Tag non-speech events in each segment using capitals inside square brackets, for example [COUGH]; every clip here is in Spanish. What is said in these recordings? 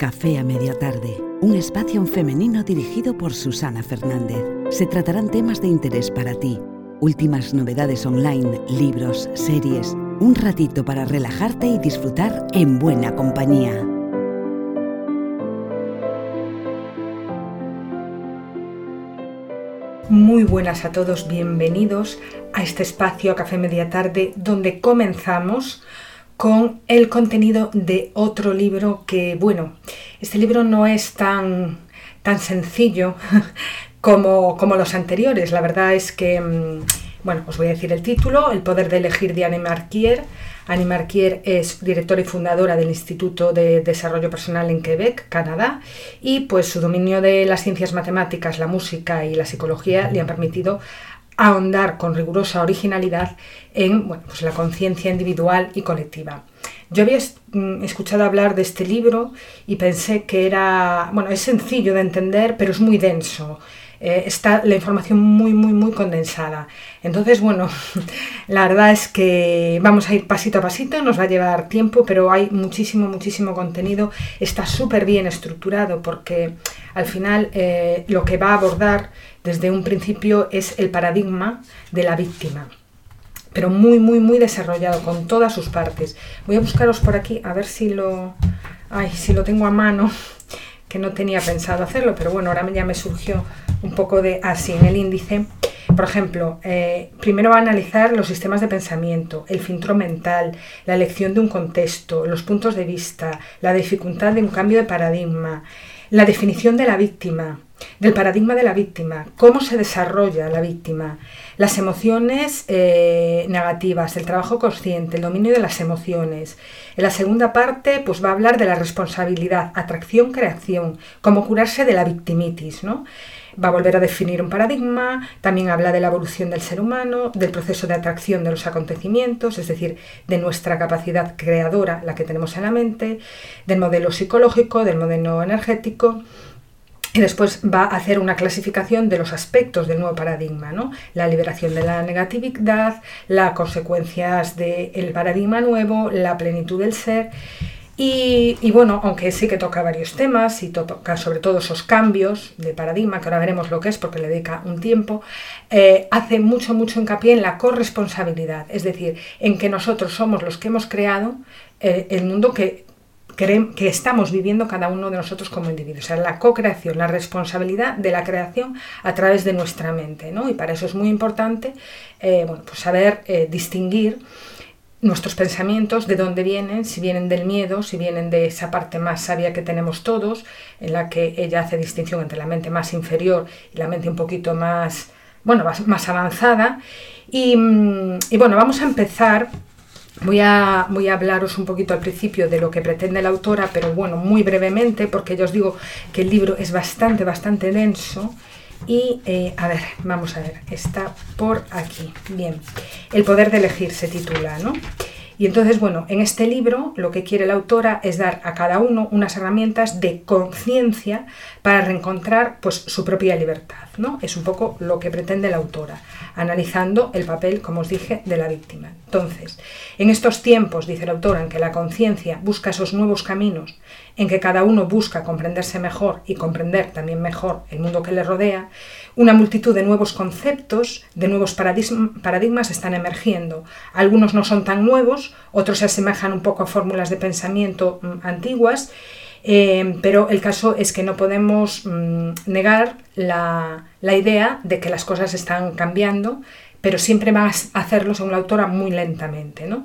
Café a Media Tarde, un espacio femenino dirigido por Susana Fernández. Se tratarán temas de interés para ti, últimas novedades online, libros, series, un ratito para relajarte y disfrutar en buena compañía. Muy buenas a todos, bienvenidos a este espacio Café Media Tarde donde comenzamos con el contenido de otro libro que, bueno, este libro no es tan, tan sencillo [LAUGHS] como, como los anteriores. La verdad es que, mm, bueno, os voy a decir el título, El poder de elegir de Anne Marquier. Anne Marquier es directora y fundadora del Instituto de Desarrollo Personal en Quebec, Canadá, y pues su dominio de las ciencias matemáticas, la música y la psicología le han permitido ahondar con rigurosa originalidad en pues la conciencia individual y colectiva. Yo había mm, escuchado hablar de este libro y pensé que era, bueno, es sencillo de entender, pero es muy denso. Eh, está la información muy, muy, muy condensada. Entonces, bueno, [LAUGHS] la verdad es que vamos a ir pasito a pasito, nos va a llevar tiempo, pero hay muchísimo, muchísimo contenido. Está súper bien estructurado porque al final eh, lo que va a abordar desde un principio es el paradigma de la víctima pero muy, muy, muy desarrollado, con todas sus partes. Voy a buscaros por aquí, a ver si lo, ay, si lo tengo a mano, que no tenía pensado hacerlo, pero bueno, ahora ya me surgió un poco de así en el índice. Por ejemplo, eh, primero va a analizar los sistemas de pensamiento, el filtro mental, la elección de un contexto, los puntos de vista, la dificultad de un cambio de paradigma, la definición de la víctima, del paradigma de la víctima, cómo se desarrolla la víctima, las emociones eh, negativas, el trabajo consciente, el dominio de las emociones. En la segunda parte, pues va a hablar de la responsabilidad, atracción, creación, cómo curarse de la victimitis, ¿no? Va a volver a definir un paradigma, también habla de la evolución del ser humano, del proceso de atracción de los acontecimientos, es decir, de nuestra capacidad creadora, la que tenemos en la mente, del modelo psicológico, del modelo energético, y después va a hacer una clasificación de los aspectos del nuevo paradigma, ¿no? La liberación de la negatividad, las consecuencias del paradigma nuevo, la plenitud del ser. Y, bueno, aunque sí que toca varios temas y toca sobre todo esos cambios de paradigma, que ahora veremos lo que es porque le dedica un tiempo, eh, hace mucho, mucho hincapié en la corresponsabilidad, es decir, en que nosotros somos los que hemos creado eh, el mundo que que estamos viviendo cada uno de nosotros como individuos. O sea, la co-creación, la responsabilidad de la creación a través de nuestra mente. ¿no? Y para eso es muy importante eh, bueno, pues saber eh, distinguir nuestros pensamientos, de dónde vienen, si vienen del miedo, si vienen de esa parte más sabia que tenemos todos, en la que ella hace distinción entre la mente más inferior y la mente un poquito más, bueno, más, avanzada. Mm, y bueno, vamos a empezar Voy a, voy a hablaros un poquito al principio de lo que pretende la autora, pero bueno, muy brevemente, porque ya os digo que el libro es bastante, bastante denso. Y eh, a ver, vamos a ver, está por aquí. Bien, El poder de elegir se titula, ¿no? Y entonces, bueno, en este libro lo que quiere la autora es dar a cada uno unas herramientas de conciencia para reencontrar pues, su propia libertad. ¿no? Es un poco lo que pretende la autora, analizando el papel, como os dije, de la víctima. Entonces, en estos tiempos, dice la autora, en que la conciencia busca esos nuevos caminos, en que cada uno busca comprenderse mejor y comprender también mejor el mundo que le rodea, una multitud de nuevos conceptos, de nuevos paradigmas están emergiendo. Algunos no son tan nuevos, otros se asemejan un poco a fórmulas de pensamiento mm, antiguas, eh, pero el caso es que no podemos mm, negar la, la, idea de que las cosas están cambiando, pero siempre va a hacerlo, según la autora, muy lentamente. ¿no?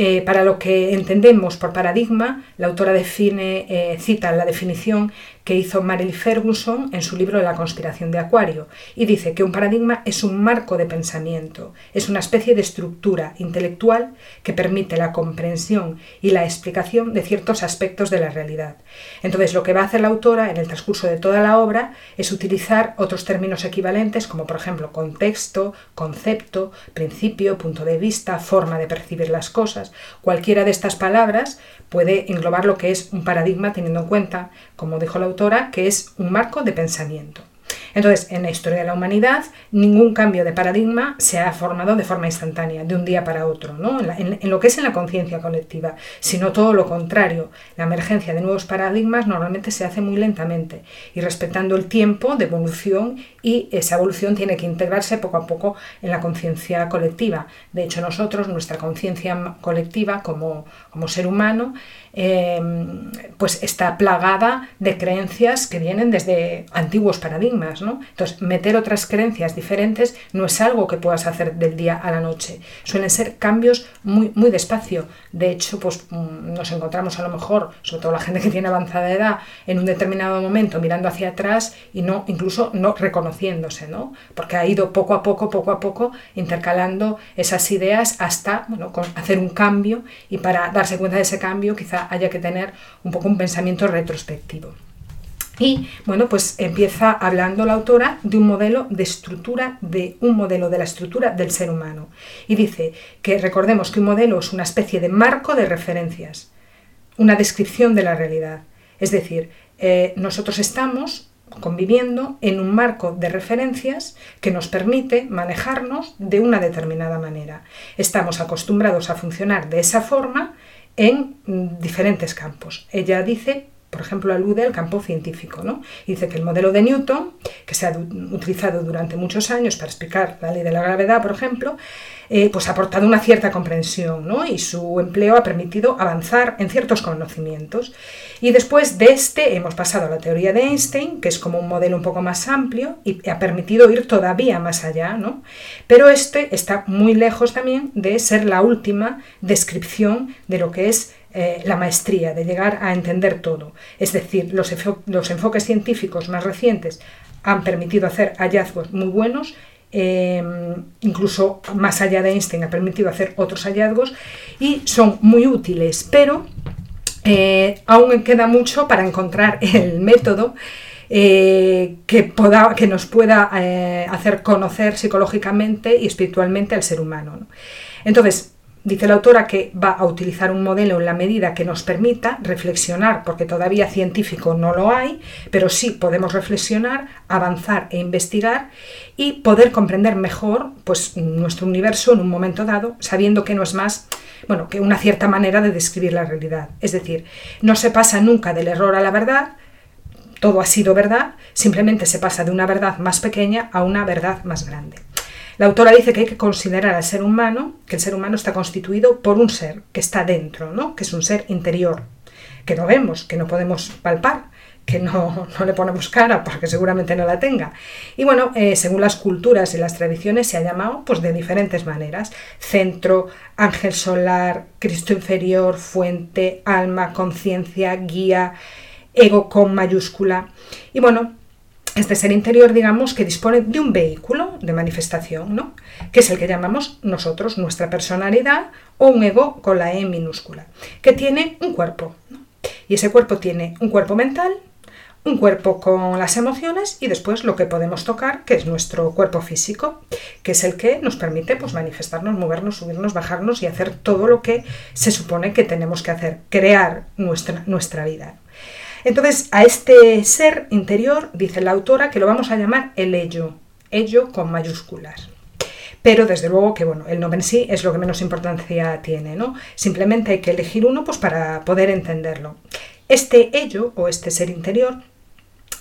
Eh, para lo que entendemos por paradigma, la autora define, eh, cita la definición que hizo Marilyn Ferguson en su libro La conspiración de Acuario y dice que un paradigma es un marco de pensamiento, es una especie de estructura intelectual que permite la comprensión y la explicación de ciertos aspectos de la realidad. Entonces, lo que va a hacer la autora en el transcurso de toda la obra es utilizar otros términos equivalentes como por ejemplo contexto, concepto, principio, punto de vista, forma de percibir las cosas. Cualquiera de estas palabras puede englobar lo que es un paradigma teniendo en cuenta, como dijo la autora, que es un marco de pensamiento. Entonces, en la historia de la humanidad, ningún cambio de paradigma se ha formado de forma instantánea, de un día para otro, ¿no? en, lo que es en la conciencia colectiva, sino todo lo contrario. La emergencia de nuevos paradigmas normalmente se hace muy lentamente y respetando el tiempo de evolución y esa evolución tiene que integrarse poco a poco en la conciencia colectiva. De hecho, nosotros, nuestra conciencia colectiva como, como ser humano, Em, pues está plagada de creencias que vienen desde antiguos paradigmas. ¿no? Entonces, meter otras creencias diferentes no es algo que puedas hacer del día a la noche. Suelen ser cambios muy, muy despacio. De hecho, pues mm, nos encontramos a lo mejor, sobre todo la gente que tiene avanzada edad, en un determinado momento mirando hacia atrás y no, incluso no reconociéndose, ¿no? Porque ha ido poco a poco, poco a poco, intercalando esas ideas hasta bueno, hacer un cambio y para darse cuenta de ese cambio quizá haya que tener un poco un pensamiento retrospectivo. Y bueno, pues empieza hablando la autora de un modelo de estructura, de un modelo de la estructura del ser humano. Y dice que recordemos que un modelo es una especie de marco de referencias, una descripción de la realidad. Es decir, eh, nosotros estamos conviviendo en un marco de referencias que nos permite manejarnos de una determinada manera. Estamos acostumbrados a funcionar de esa forma en diferentes campos. Ella dice, por ejemplo, alude al campo científico, ¿no? dice que el modelo de Newton, que se ha utilizado durante muchos años para explicar la ley de la gravedad, por ejemplo, eh, pues ha aportado una cierta comprensión, ¿no? Y su empleo ha permitido avanzar en ciertos conocimientos. Y después de este hemos pasado a la teoría de Einstein, que es como un modelo un poco más amplio y ha permitido ir todavía más allá, ¿no? Pero este está muy lejos también de ser la última descripción de lo que es eh, la maestría, de llegar a entender todo. Es decir, los, los enfoques científicos más recientes han permitido hacer hallazgos muy buenos Em, incluso más allá de Einstein ha permitido hacer otros hallazgos y son muy útiles, pero eh, aún queda mucho para encontrar el método eh, que, que, nos pueda hacer conocer psicológicamente y espiritualmente al ser humano. Entonces, Dice la autora que va a utilizar un modelo en la medida que nos permita reflexionar, porque todavía científico no lo hay, pero sí podemos reflexionar, avanzar e investigar y poder comprender mejor pues, nuestro universo en un momento dado, sabiendo que no es más bueno, que una cierta manera de describir la realidad. Es decir, no se pasa nunca del error a la verdad, todo ha sido verdad, simplemente se pasa de una verdad más pequeña a una verdad más grande. La autora dice que hay que considerar al ser humano, que el ser humano está constituido por un ser que está dentro, ¿no? que es un ser interior, que no vemos, que no podemos palpar, que [LAUGHS] no, le ponemos cara porque seguramente no la tenga. Y bueno, eh, según las culturas y las tradiciones se ha llamado pues, de diferentes maneras. Centro, ángel solar, Cristo inferior, fuente, alma, conciencia, guía, ego con mayúscula. Y bueno, este ser interior, digamos, que dispone de un vehículo de manifestación, ¿no? que es el que llamamos nosotros nuestra personalidad o un ego con la E minúscula, que tiene un cuerpo. Y ese cuerpo tiene un cuerpo mental, un cuerpo con las emociones y después lo que podemos tocar, que es nuestro cuerpo físico, que es el que nos permite pues, manifestarnos, movernos, subirnos, bajarnos y hacer todo lo que se supone que tenemos que hacer, crear nuestra, nuestra vida. Entonces, a este ser interior, dice la autora, que lo vamos a llamar el ello, ello con mayúsculas. Pero desde luego que bueno, el nombre en sí es lo que menos importancia tiene, ¿no? Simplemente hay que elegir uno pues, para poder entenderlo. Este ello o este ser interior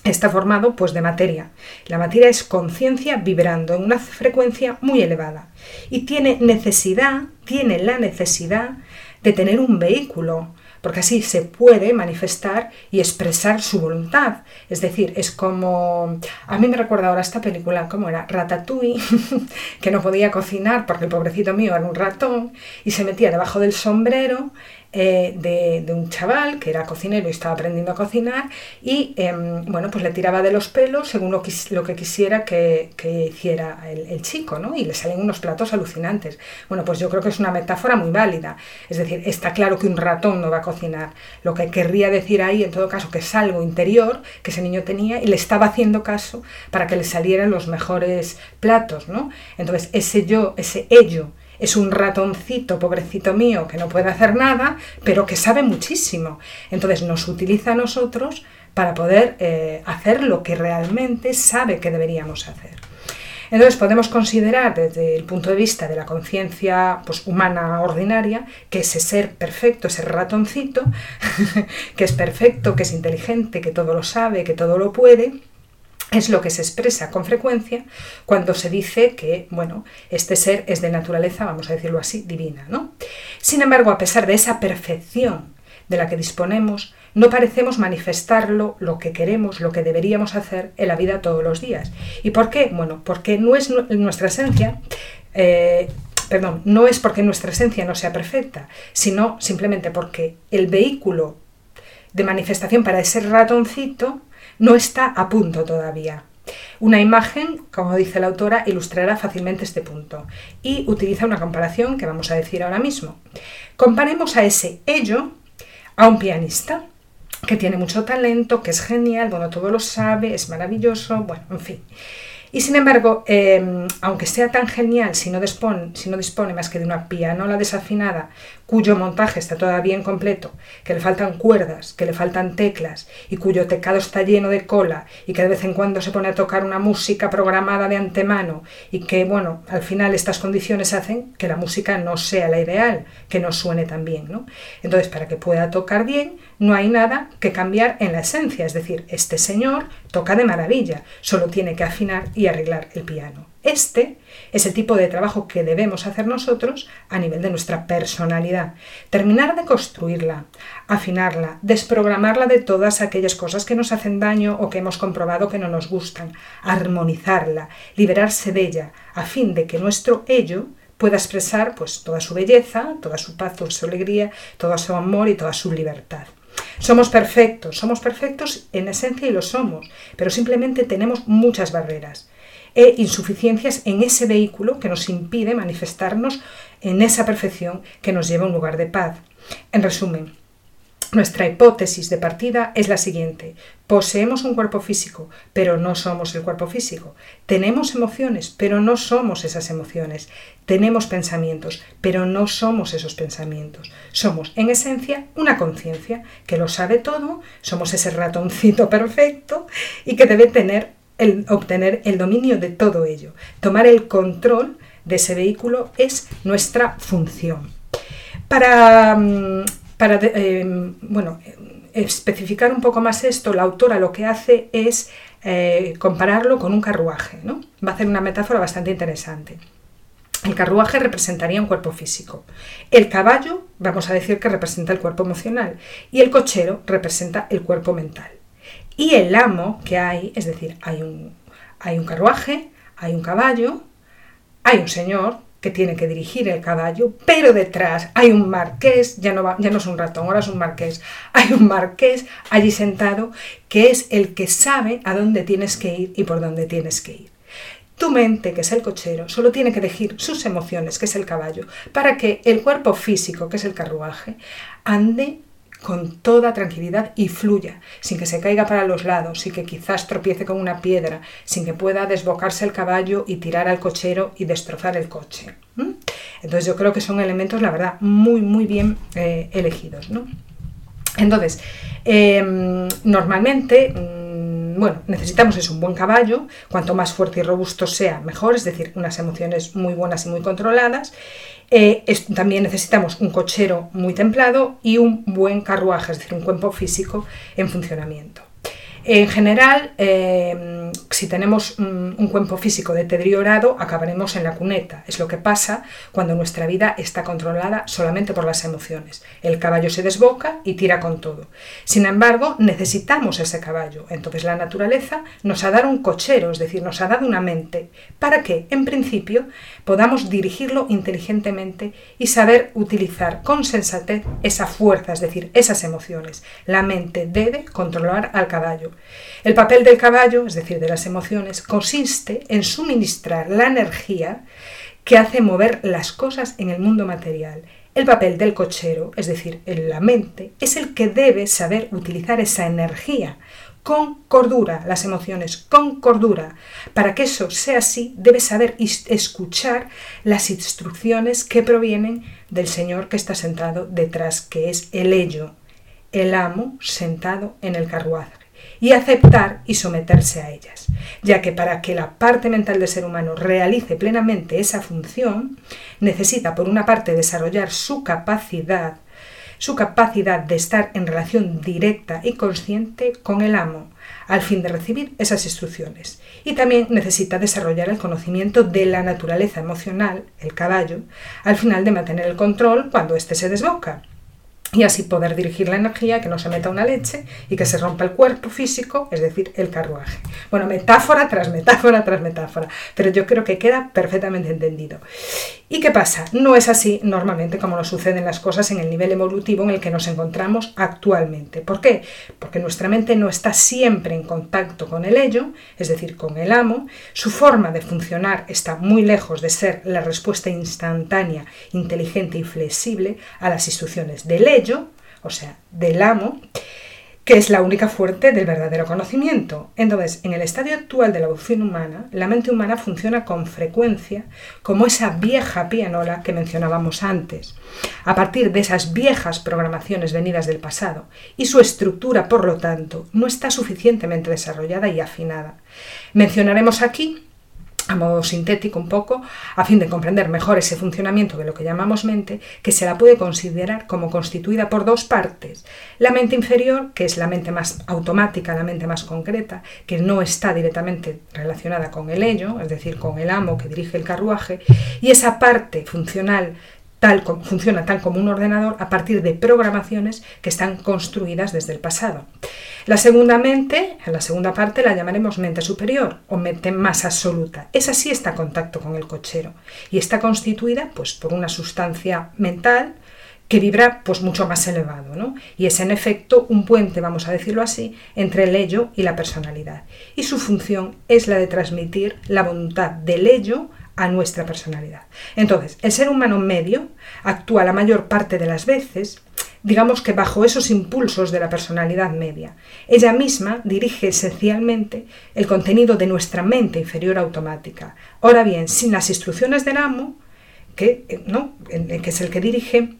está formado pues de materia. La materia es conciencia vibrando en una frecuencia muy elevada y tiene necesidad, tiene la necesidad de tener un vehículo, porque así se puede manifestar y expresar su voluntad. Es decir, es como... A mí me recuerda ahora esta película, ¿cómo era? Ratatouille, [LAUGHS] que no podía cocinar porque el pobrecito mío era un ratón y se metía debajo del sombrero eh, de, un chaval que era cocinero y estaba aprendiendo a cocinar y em, bueno, pues le tiraba de los pelos según lo, que quisiera que, hiciera el, chico, ¿no? Y le salen unos platos alucinantes. Bueno, pues yo creo que es una metáfora muy válida. Es decir, está claro que un ratón no va a cocinar. Lo que querría decir ahí, en todo caso, que es algo interior que ese niño tenía y le estaba haciendo caso para que le salieran los mejores platos, ¿no? Entonces, ese yo, ese ello, es un ratoncito, pobrecito mío, que no puede hacer nada, pero que sabe muchísimo. Entonces nos utiliza a nosotros para poder eh, hacer lo que realmente sabe que deberíamos hacer. Entonces podemos considerar desde el punto de vista de la conciencia pues, humana ordinaria que ese ser perfecto, ese ratoncito, [LAUGHS] que es perfecto, que es inteligente, que todo lo sabe, que todo lo puede, es lo que se expresa con frecuencia cuando se dice que, bueno, este ser es de naturaleza, vamos a decirlo así, divina, ¿no? Sin embargo, a pesar de esa perfección de la que disponemos, no parecemos manifestarlo lo que queremos, lo que deberíamos hacer en la vida todos los días. ¿Y por qué? Bueno, porque no es nuestra esencia, eh, perdón, no es porque nuestra esencia no sea perfecta, sino simplemente porque el vehículo de manifestación para ese ratoncito no está a punto todavía. Una imagen, como dice la autora, ilustrará fácilmente este punto y utiliza una comparación que vamos a decir ahora mismo. Comparemos a ese ello a un pianista que tiene mucho talento, que es genial, bueno, todo lo sabe, es maravilloso, bueno, en fin. Y sin embargo, em, aunque sea tan genial, si no, dispone, si no dispone más que de una pianola desafinada, cuyo montaje está todavía incompleto, que le faltan cuerdas, que le faltan teclas, y cuyo teclado está lleno de cola, y que de vez en cuando se pone a tocar una música programada de antemano, y que, bueno, al final estas condiciones hacen que la música no sea la ideal, que no suene tan bien, ¿no? Entonces, para que pueda tocar bien, no hay nada que cambiar en la esencia, es decir, este señor toca de maravilla, solo tiene que afinar y arreglar el piano. Este es el tipo de trabajo que debemos hacer nosotros a nivel de nuestra personalidad. Terminar de construirla, afinarla, desprogramarla de todas aquellas cosas que nos hacen daño o que hemos comprobado que no nos gustan, armonizarla, liberarse de ella, a fin de que nuestro ello pueda expresar pues toda su belleza, toda su paz, toda su alegría, todo su amor y toda su libertad. Somos perfectos, somos perfectos en esencia y lo somos, pero simplemente tenemos muchas barreras e insuficiencias en ese vehículo que nos impide manifestarnos en esa perfección que nos lleva a un lugar de paz. En resumen, nuestra hipótesis de partida es la siguiente. Poseemos un cuerpo físico, pero no somos el cuerpo físico. Tenemos emociones, pero no somos esas emociones. Tenemos pensamientos, pero no somos esos pensamientos. Somos, en esencia, una conciencia que lo sabe todo, somos ese ratoncito [LAUGHS] perfecto y que debe tener el, obtener el dominio de todo ello. Tomar el control de ese vehículo es nuestra función. Para mm, para em, bueno, especificar un poco más esto, la autora lo que hace es eh, compararlo con un carruaje. ¿no? Va a hacer una metáfora bastante interesante. El carruaje representaría un cuerpo físico. El caballo, vamos a decir que representa el cuerpo emocional. Y el cochero representa el cuerpo mental. Y el amo que hay, es decir, hay un, hay un carruaje, hay un caballo, hay un señor, que tiene que dirigir el caballo, pero detrás hay un marqués, ya no, va, ya no es un ratón, ahora es un marqués, hay un marqués allí sentado que es el que sabe a dónde tienes que ir y por dónde tienes que ir. Tu mente, que es el cochero, solo tiene que elegir sus emociones, que es el caballo, para que el cuerpo físico, que es el carruaje, ande con toda tranquilidad y fluya, sin que se caiga para los lados, sin que quizás tropiece con una piedra, sin que pueda desbocarse el caballo y tirar al cochero y destrozar el coche. Entonces yo creo que son elementos, la verdad, muy, muy bien eh, elegidos. Entonces, em, normalmente mm, bueno, necesitamos es un buen caballo, cuanto más fuerte y robusto sea, mejor, es decir, unas emociones muy buenas y muy controladas, eh, también necesitamos un cochero muy templado y un buen carruaje, es decir, un cuerpo físico en funcionamiento. En general, em, si tenemos un cuerpo físico deteriorado, acabaremos en la cuneta. Es lo que pasa cuando nuestra vida está controlada solamente por las emociones. El caballo se desboca y tira con todo. Sin embargo, necesitamos ese caballo. Entonces la naturaleza nos ha dado un cochero, es decir, nos ha dado una mente, para que, en principio, podamos dirigirlo inteligentemente y saber utilizar con sensatez esa fuerza, es decir, esas emociones. La mente debe controlar al caballo. El papel del caballo, es decir, de las emociones, consiste en suministrar la energía que hace mover las cosas en el mundo material. El papel del cochero, es decir, en la mente, es el que debe saber utilizar esa energía con cordura, las emociones con cordura. Para que eso sea así, debe saber escuchar las instrucciones que provienen del Señor que está sentado detrás, que es el ello, el amo sentado en el carruaje. y aceptar y someterse a ellas, ya que para que la parte mental del ser humano realice plenamente esa función, necesita por una parte desarrollar su capacidad, su capacidad de estar en relación directa y consciente con el amo, al fin de recibir esas instrucciones. Y también necesita desarrollar el conocimiento de la naturaleza emocional, el caballo, al final de mantener el control cuando éste se desboca y así poder dirigir la energía, que no se meta una leche y que se rompa el cuerpo físico, es decir, el carruaje. Bueno, metáfora tras metáfora tras metáfora, pero yo creo que queda perfectamente entendido. ¿Y qué pasa? No es así normalmente como nos suceden las cosas en el nivel evolutivo en el que nos encontramos actualmente. ¿Por qué? Porque nuestra mente no está siempre en contacto con el ello, es decir, con el amo, su forma de funcionar está muy lejos de ser la respuesta instantánea, inteligente y flexible a las instrucciones del ello, o sea, del amo, que es la única fuente del verdadero conocimiento. Entonces, en el estadio actual de la evolución humana, la mente humana funciona con frecuencia como esa vieja pianola que mencionábamos antes, a partir de esas viejas programaciones venidas del pasado, y su estructura, por lo tanto, no está suficientemente desarrollada y afinada. Mencionaremos aquí a modo sintético un poco, a fin de comprender mejor ese funcionamiento de lo que llamamos mente, que se la puede considerar como constituida por dos partes. La mente inferior, que es la mente más automática, la mente más concreta, que no está directamente relacionada con el ello, es decir, con el amo que dirige el carruaje, y esa parte funcional funciona tal como un ordenador a partir de programaciones que están construidas desde el pasado. La segunda mente, en la segunda parte la llamaremos mente superior o mente más absoluta. Esa sí está en contacto con el cochero y está constituida pues, por una sustancia mental que vibra pues mucho más elevado, ¿no? Y es en efecto un puente, vamos a decirlo así, entre el ello y la personalidad. Y su función es la de transmitir la voluntad del ello a nuestra personalidad. Entonces, el ser humano medio actúa la mayor parte de las veces, digamos que bajo esos impulsos de la personalidad media. Ella misma dirige esencialmente el contenido de nuestra mente inferior automática. Ahora bien, sin las instrucciones del amo, que, eh, ¿no? que es el que dirige,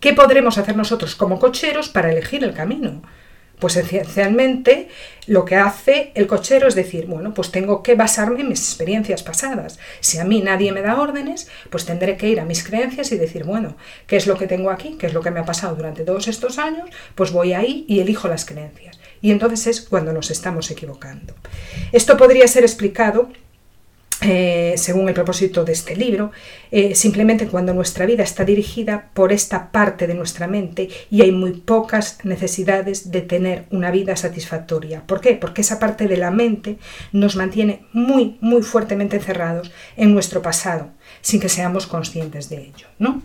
¿qué podremos hacer nosotros como cocheros para elegir el camino? Pues esencialmente lo que hace el cochero es decir, bueno, pues tengo que basarme en mis experiencias pasadas. Si a mí nadie me da órdenes, pues tendré que ir a mis creencias y decir, bueno, ¿qué es lo que tengo aquí? ¿Qué es lo que me ha pasado durante todos estos años? Pues voy ahí y elijo las creencias. Y entonces es cuando nos estamos equivocando. Esto podría ser explicado eh, según el propósito de este libro, eh, simplemente cuando nuestra vida está dirigida por esta parte de nuestra mente y hay muy pocas necesidades de tener una vida satisfactoria. ¿Por qué? Porque esa parte de la mente nos mantiene muy, muy fuertemente encerrados en nuestro pasado, sin que seamos conscientes de ello. ¿no?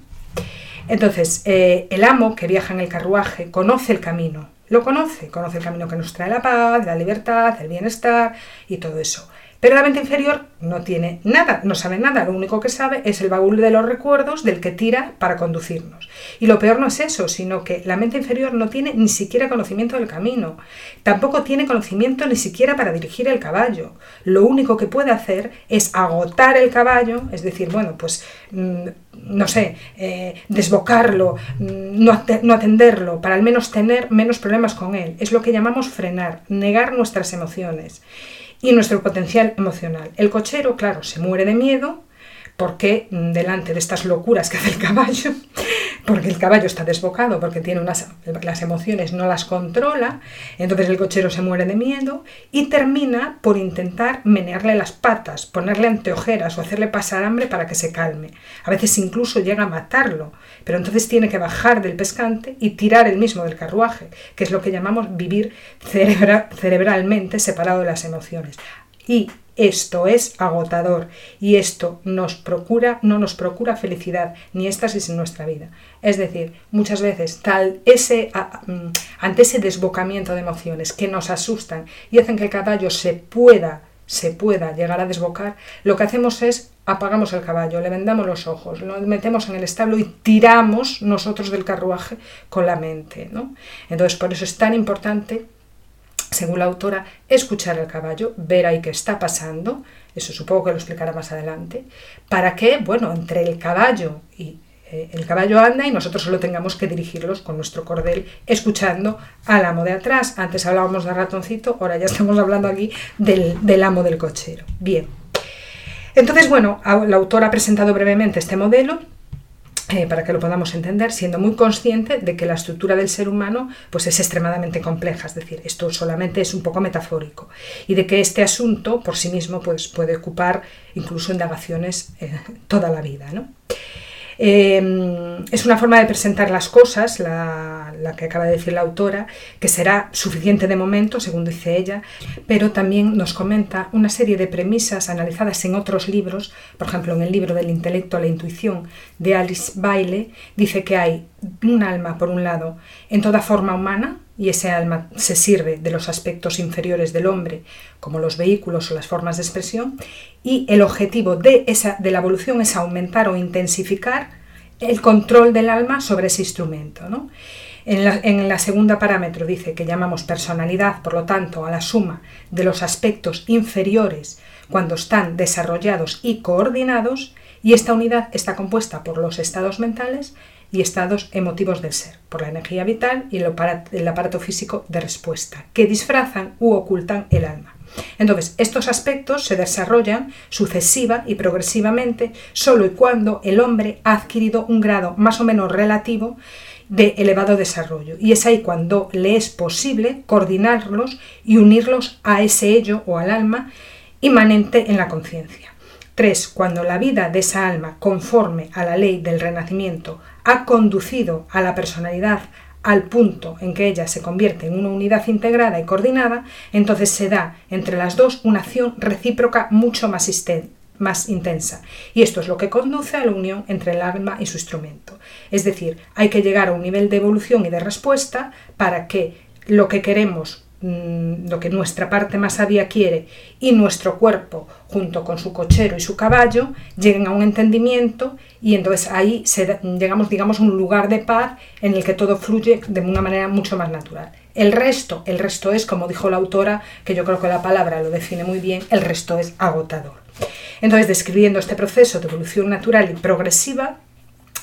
Entonces, eh, el amo que viaja en el carruaje conoce el camino, lo conoce, conoce el camino que nos trae la paz, la libertad, el bienestar y todo eso. Pero la mente inferior no tiene nada, no sabe nada, lo único que sabe es el baúl de los recuerdos del que tira para conducirnos. Y lo peor no es eso, sino que la mente inferior no tiene ni siquiera conocimiento del camino, tampoco tiene conocimiento ni siquiera para dirigir el caballo. Lo único que puede hacer es agotar el caballo, es decir, bueno, pues mm, no sé, eh, desbocarlo, mm, no, no atenderlo, para al menos tener menos problemas con él. Es lo que llamamos frenar, negar nuestras emociones y nuestro potencial emocional. El cochero, claro, se muere de miedo porque mm, delante de estas locuras que hace el caballo, [LAUGHS] porque el caballo está desbocado, porque tiene unas, las emociones no las controla, entonces el cochero se muere de miedo y termina por intentar menearle las patas, ponerle anteojeras o hacerle pasar hambre para que se calme. A veces incluso llega a matarlo, pero entonces tiene que bajar del pescante y tirar el mismo del carruaje, que es lo que llamamos vivir cerebralmente separado de las emociones. Y esto es agotador y esto nos procura, no nos procura felicidad ni éxtasis en nuestra vida. Es decir, muchas veces tal ese, mm, ante ese desbocamiento de emociones que nos asustan y hacen que el caballo se pueda se pueda llegar a desbocar, lo que hacemos es apagamos el caballo, le vendamos los ojos, lo metemos en el establo y tiramos nosotros del carruaje con la mente. ¿no? Entonces, por eso es tan importante según la autora, escuchar al caballo, ver ahí qué está pasando, eso supongo que lo explicará más adelante, para que, bueno, entre el caballo y eh, el caballo anda y nosotros solo tengamos que dirigirlos con nuestro cordel, escuchando al amo de atrás. Antes hablábamos de ratoncito, ahora ya estamos hablando aquí del, del amo del cochero. Bien. Entonces, bueno, la autora ha presentado brevemente este modelo eh, para que lo podamos entender, siendo muy consciente de que la estructura del ser humano pues, es extremadamente compleja, es decir, esto solamente es un poco metafórico, y de que este asunto por sí mismo pues, puede ocupar incluso indagaciones eh, [LAUGHS] toda la vida. ¿no? Em, es una forma de presentar las cosas, la, que acaba de decir la autora, que será suficiente de momento, según dice ella, pero también nos comenta una serie de premisas analizadas en otros libros, por ejemplo, en el libro del intelecto a la intuición de Alice Bailey, dice que hay un alma, por un lado, en toda forma humana, y ese alma se sirve de los aspectos inferiores del hombre, como los vehículos o las formas de expresión, y el objetivo de, esa, de la evolución es aumentar o intensificar el control del alma sobre ese instrumento. En, la, en la segunda parámetro dice que llamamos personalidad, por lo tanto, a la suma de los aspectos inferiores cuando están desarrollados y coordinados, y esta unidad está compuesta por los estados mentales y estados emotivos del ser, por la energía vital y el aparato físico de respuesta, que disfrazan u ocultan el alma. Entonces, estos aspectos se desarrollan sucesiva y progresivamente solo y cuando el hombre ha adquirido un grado más o menos relativo de elevado desarrollo. Y es ahí cuando le es posible coordinarlos y unirlos a ese ello o al alma inmanente en la conciencia. 3. Cuando la vida de esa alma, conforme a la ley del renacimiento, ha conducido a la personalidad al punto en que ella se convierte en una unidad integrada y coordinada, entonces se da entre las dos una acción recíproca mucho más, más intensa. Y esto es lo que conduce a la unión entre el alma y su instrumento. Es decir, hay que llegar a un nivel de evolución y de respuesta para que lo que queremos Mm, lo que nuestra parte más sabia quiere y nuestro cuerpo junto con su cochero y su caballo lleguen a un entendimiento y entonces ahí llegamos digamos a un lugar de paz en el que todo fluye de una manera mucho más natural. El resto, el resto es como dijo la autora, que yo creo que la palabra lo define muy bien, el resto es agotador. Entonces, describiendo este proceso de evolución natural y progresiva,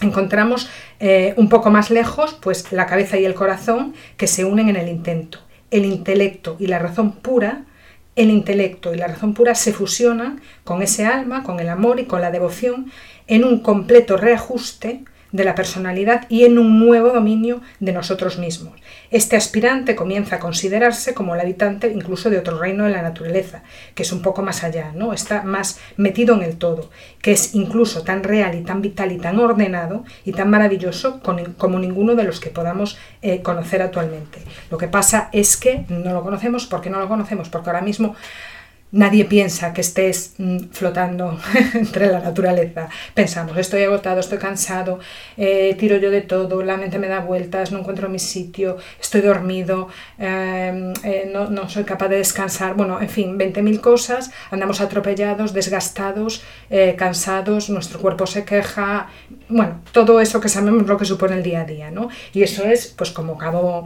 encontramos eh, un poco más lejos pues la cabeza y el corazón que se unen en el intento el intelecto y la razón pura, el intelecto y la razón pura se fusionan con ese alma, con el amor y con la devoción en un completo reajuste de la personalidad y en un nuevo dominio de nosotros mismos. Este aspirante comienza a considerarse como el habitante incluso de otro reino de la naturaleza, que es un poco más allá, ¿no? Está más metido en el todo, que es incluso tan real y tan vital y tan ordenado y tan maravilloso como ninguno de los que podamos eh, conocer actualmente. Lo que pasa es que no lo conocemos porque no lo conocemos, porque ahora mismo Nadie piensa que estés mm, flotando [LAUGHS] entre la naturaleza. Pensamos, estoy agotado, estoy cansado, eh, tiro yo de todo, la mente me da vueltas, no encuentro mi sitio, estoy dormido, em, eh, no, soy capaz de descansar. Bueno, en fin, 20.000 cosas, andamos atropellados, desgastados, eh, cansados, nuestro cuerpo se queja. Bueno, todo eso que sabemos lo que supone el día a día, ¿no? Y eso es, pues como,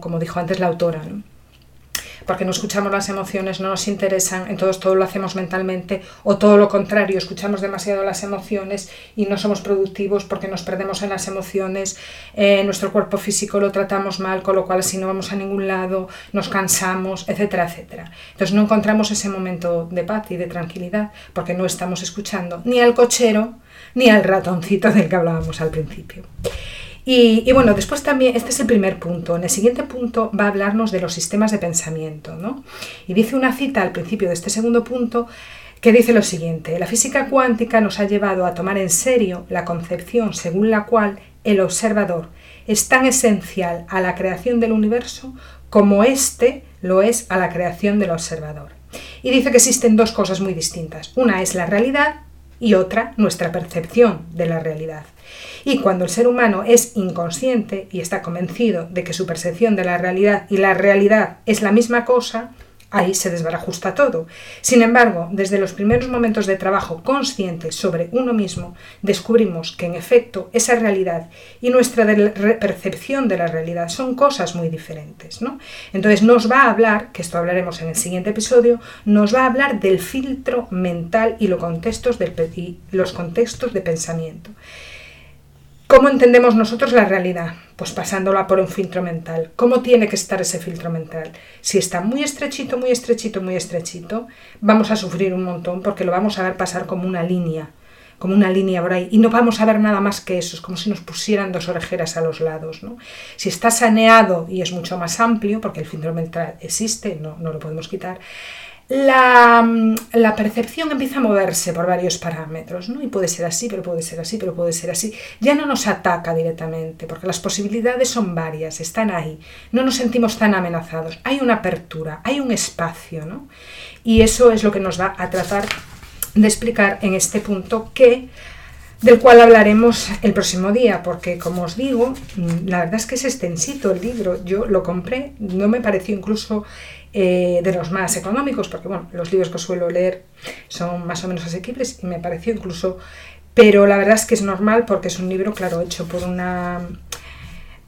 como dijo antes la autora, ¿no? Porque no escuchamos las emociones, no nos interesan, entonces todo lo hacemos mentalmente, o todo lo contrario, escuchamos demasiado las emociones y no somos productivos porque nos perdemos en las emociones, eh, nuestro cuerpo físico lo tratamos mal, con lo cual así no vamos a ningún lado, nos cansamos, etcétera, etcétera. Entonces no encontramos ese momento de paz y de tranquilidad porque no estamos escuchando ni al cochero ni al ratoncito del que hablábamos al principio. Y, bueno, después también, este es el primer punto. En el siguiente punto va a hablarnos de los sistemas de pensamiento. ¿no? Y dice una cita al principio de este segundo punto que dice lo siguiente, la física cuántica nos ha llevado a tomar en serio la concepción según la cual el observador es tan esencial a la creación del universo como éste lo es a la creación del observador. Y dice que existen dos cosas muy distintas. Una es la realidad y otra nuestra percepción de la realidad. Y cuando el ser humano es inconsciente y está convencido de que su percepción de la realidad y la realidad es la misma cosa, ahí se desbarajusta todo. Sin embargo, desde los primeros momentos de trabajo consciente sobre uno mismo, descubrimos que en efecto esa realidad y nuestra percepción de la realidad son cosas muy diferentes. ¿no? Entonces nos va a hablar, que esto hablaremos en el siguiente episodio, nos va a hablar del filtro mental y los contextos, y los contextos de pensamiento. ¿Cómo entendemos nosotros la realidad? Pues pasándola por un filtro mental. ¿Cómo tiene que estar ese filtro mental? Si está muy estrechito, muy estrechito, muy estrechito, vamos a sufrir un montón porque lo vamos a ver pasar como una línea, como una línea por ahí, y no vamos a ver nada más que eso, es como si nos pusieran dos orejeras a los lados. ¿no? Si está saneado y es mucho más amplio, porque el filtro mental existe, no, no lo podemos quitar, Mm, la, percepción empieza a moverse por varios parámetros, ¿no? Y puede ser así, pero puede ser así, pero puede ser así. Ya no nos ataca directamente, porque las posibilidades son varias, están ahí. No nos sentimos tan amenazados. Hay una apertura, hay un espacio, ¿no? Y eso es lo que nos va a tratar de explicar en este punto que del cual hablaremos el próximo día, porque como os digo, mm, la verdad es que es extensito el libro. Yo lo compré, no me pareció incluso eh, de los más económicos, porque bueno, los libros que suelo leer son más o menos asequibles y me pareció incluso, pero la verdad es que es normal porque es un libro, claro, hecho por una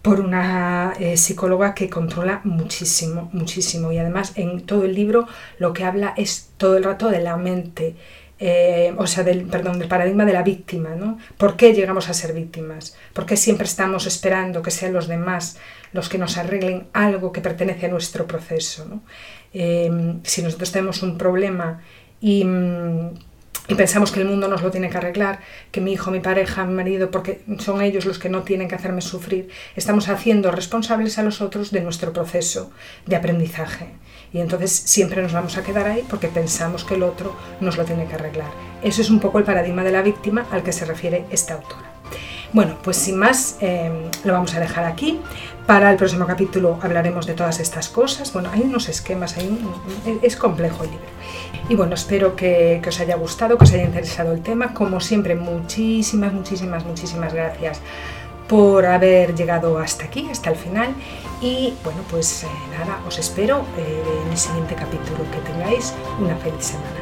por una eh, psicóloga que controla muchísimo, muchísimo. Y además en todo el libro lo que habla es todo el rato de la mente, eh, o sea, del, perdón, del paradigma de la víctima, ¿no? ¿Por qué llegamos a ser víctimas? ¿Por qué siempre estamos esperando que sean los demás los que nos arreglen algo que pertenece a nuestro proceso? Eh, si nosotros tenemos un problema y, y, pensamos que el mundo nos lo tiene que arreglar, que mi hijo, mi pareja, mi marido, porque son ellos los que no tienen que hacerme sufrir, estamos haciendo responsables a los otros de nuestro proceso de aprendizaje. Y entonces siempre nos vamos a quedar ahí porque pensamos que el otro nos lo tiene que arreglar. Eso es un poco el paradigma de la víctima al que se refiere esta autora. Bueno, pues sin más, em, lo vamos a dejar aquí. Para el próximo capítulo hablaremos de todas estas cosas. Bueno, hay unos esquemas, hay es complejo el libro. Y bueno, espero que, os haya gustado, que os haya interesado el tema. Como siempre, muchísimas, muchísimas, muchísimas gracias por haber llegado hasta aquí, hasta el final. Y bueno, pues eh, nada, os espero eh, en el siguiente capítulo. Que tengáis una feliz semana.